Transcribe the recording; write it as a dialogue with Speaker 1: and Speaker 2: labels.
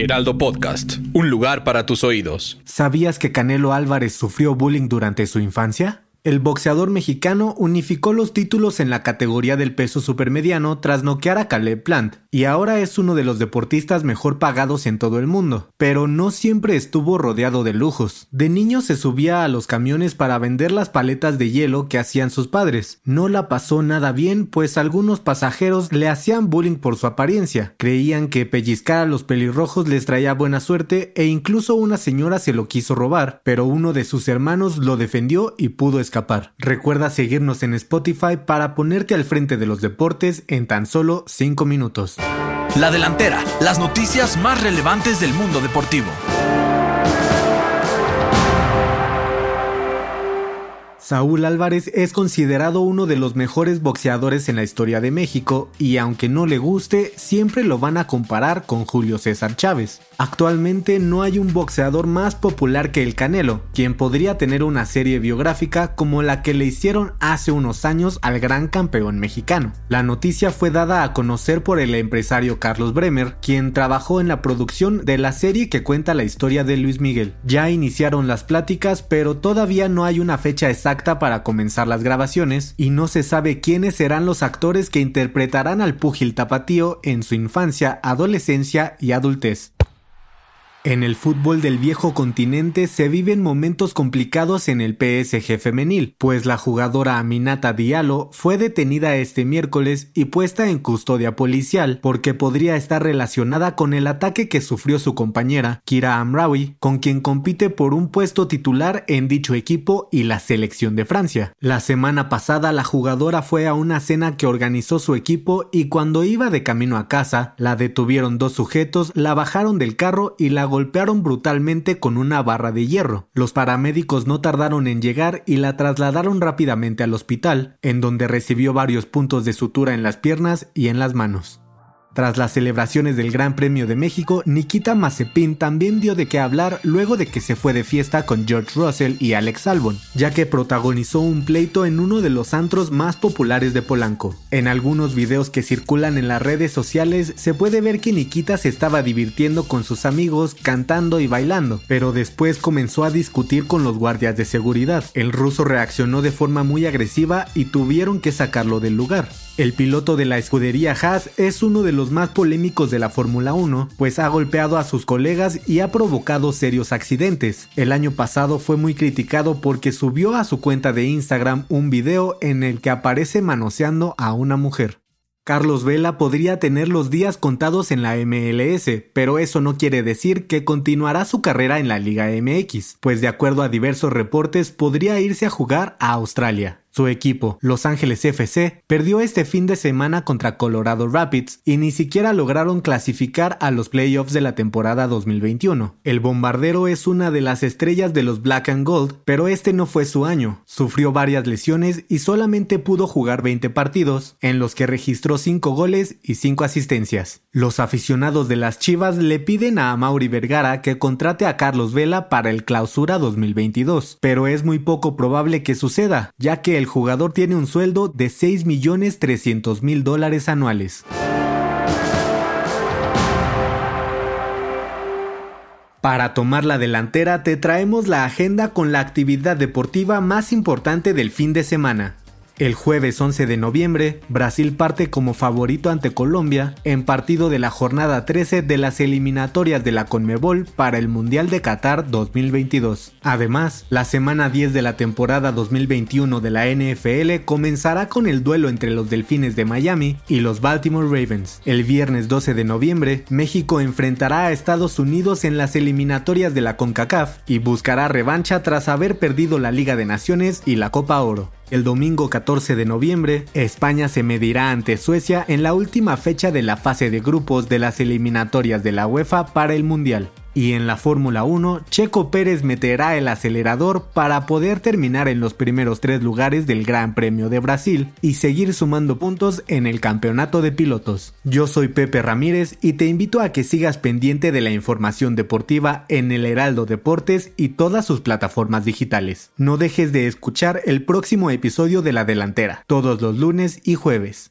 Speaker 1: Heraldo Podcast, un lugar para tus oídos.
Speaker 2: ¿Sabías que Canelo Álvarez sufrió bullying durante su infancia? El boxeador mexicano unificó los títulos en la categoría del peso supermediano tras noquear a Caleb Plant, y ahora es uno de los deportistas mejor pagados en todo el mundo. Pero no siempre estuvo rodeado de lujos. De niño se subía a los camiones para vender las paletas de hielo que hacían sus padres. No la pasó nada bien, pues algunos pasajeros le hacían bullying por su apariencia. Creían que pellizcar a los pelirrojos les traía buena suerte e incluso una señora se lo quiso robar, pero uno de sus hermanos lo defendió y pudo Recuerda seguirnos en Spotify para ponerte al frente de los deportes en tan solo 5 minutos.
Speaker 1: La delantera, las noticias más relevantes del mundo deportivo.
Speaker 2: Saúl Álvarez es considerado uno de los mejores boxeadores en la historia de México y aunque no le guste, siempre lo van a comparar con Julio César Chávez. Actualmente no hay un boxeador más popular que el Canelo, quien podría tener una serie biográfica como la que le hicieron hace unos años al gran campeón mexicano. La noticia fue dada a conocer por el empresario Carlos Bremer, quien trabajó en la producción de la serie que cuenta la historia de Luis Miguel. Ya iniciaron las pláticas, pero todavía no hay una fecha exacta para comenzar las grabaciones y no se sabe quiénes serán los actores que interpretarán al púgil tapatío en su infancia, adolescencia y adultez. En el fútbol del viejo continente se viven momentos complicados en el PSG femenil, pues la jugadora Aminata Diallo fue detenida este miércoles y puesta en custodia policial porque podría estar relacionada con el ataque que sufrió su compañera, Kira Amraoui, con quien compite por un puesto titular en dicho equipo y la selección de Francia. La semana pasada la jugadora fue a una cena que organizó su equipo y cuando iba de camino a casa, la detuvieron dos sujetos, la bajaron del carro y la golpearon brutalmente con una barra de hierro. Los paramédicos no tardaron en llegar y la trasladaron rápidamente al hospital, en donde recibió varios puntos de sutura en las piernas y en las manos. Tras las celebraciones del Gran Premio de México, Nikita Mazepin también dio de qué hablar luego de que se fue de fiesta con George Russell y Alex Albon, ya que protagonizó un pleito en uno de los antros más populares de Polanco. En algunos videos que circulan en las redes sociales se puede ver que Nikita se estaba divirtiendo con sus amigos, cantando y bailando, pero después comenzó a discutir con los guardias de seguridad. El ruso reaccionó de forma muy agresiva y tuvieron que sacarlo del lugar. El piloto de la escudería Haas es uno de los más polémicos de la Fórmula 1, pues ha golpeado a sus colegas y ha provocado serios accidentes. El año pasado fue muy criticado porque subió a su cuenta de Instagram un video en el que aparece manoseando a una mujer. Carlos Vela podría tener los días contados en la MLS, pero eso no quiere decir que continuará su carrera en la Liga MX, pues de acuerdo a diversos reportes podría irse a jugar a Australia. Su equipo, Los Ángeles FC, perdió este fin de semana contra Colorado Rapids y ni siquiera lograron clasificar a los playoffs de la temporada 2021. El bombardero es una de las estrellas de los Black and Gold, pero este no fue su año. Sufrió varias lesiones y solamente pudo jugar 20 partidos, en los que registró 5 goles y 5 asistencias. Los aficionados de las Chivas le piden a Mauri Vergara que contrate a Carlos Vela para el clausura 2022, pero es muy poco probable que suceda, ya que el jugador tiene un sueldo de 6 millones 300 mil dólares anuales. Para tomar la delantera te traemos la agenda con la actividad deportiva más importante del fin de semana. El jueves 11 de noviembre, Brasil parte como favorito ante Colombia en partido de la jornada 13 de las eliminatorias de la Conmebol para el Mundial de Qatar 2022. Además, la semana 10 de la temporada 2021 de la NFL comenzará con el duelo entre los Delfines de Miami y los Baltimore Ravens. El viernes 12 de noviembre, México enfrentará a Estados Unidos en las eliminatorias de la CONCACAF y buscará revancha tras haber perdido la Liga de Naciones y la Copa Oro. El domingo 14 de noviembre, España se medirá ante Suecia en la última fecha de la fase de grupos de las eliminatorias de la UEFA para el Mundial. Y en la Fórmula 1, Checo Pérez meterá el acelerador para poder terminar en los primeros tres lugares del Gran Premio de Brasil y seguir sumando puntos en el campeonato de pilotos. Yo soy Pepe Ramírez y te invito a que sigas pendiente de la información deportiva en el Heraldo Deportes y todas sus plataformas digitales. No dejes de escuchar el próximo episodio de La Delantera, todos los lunes y jueves.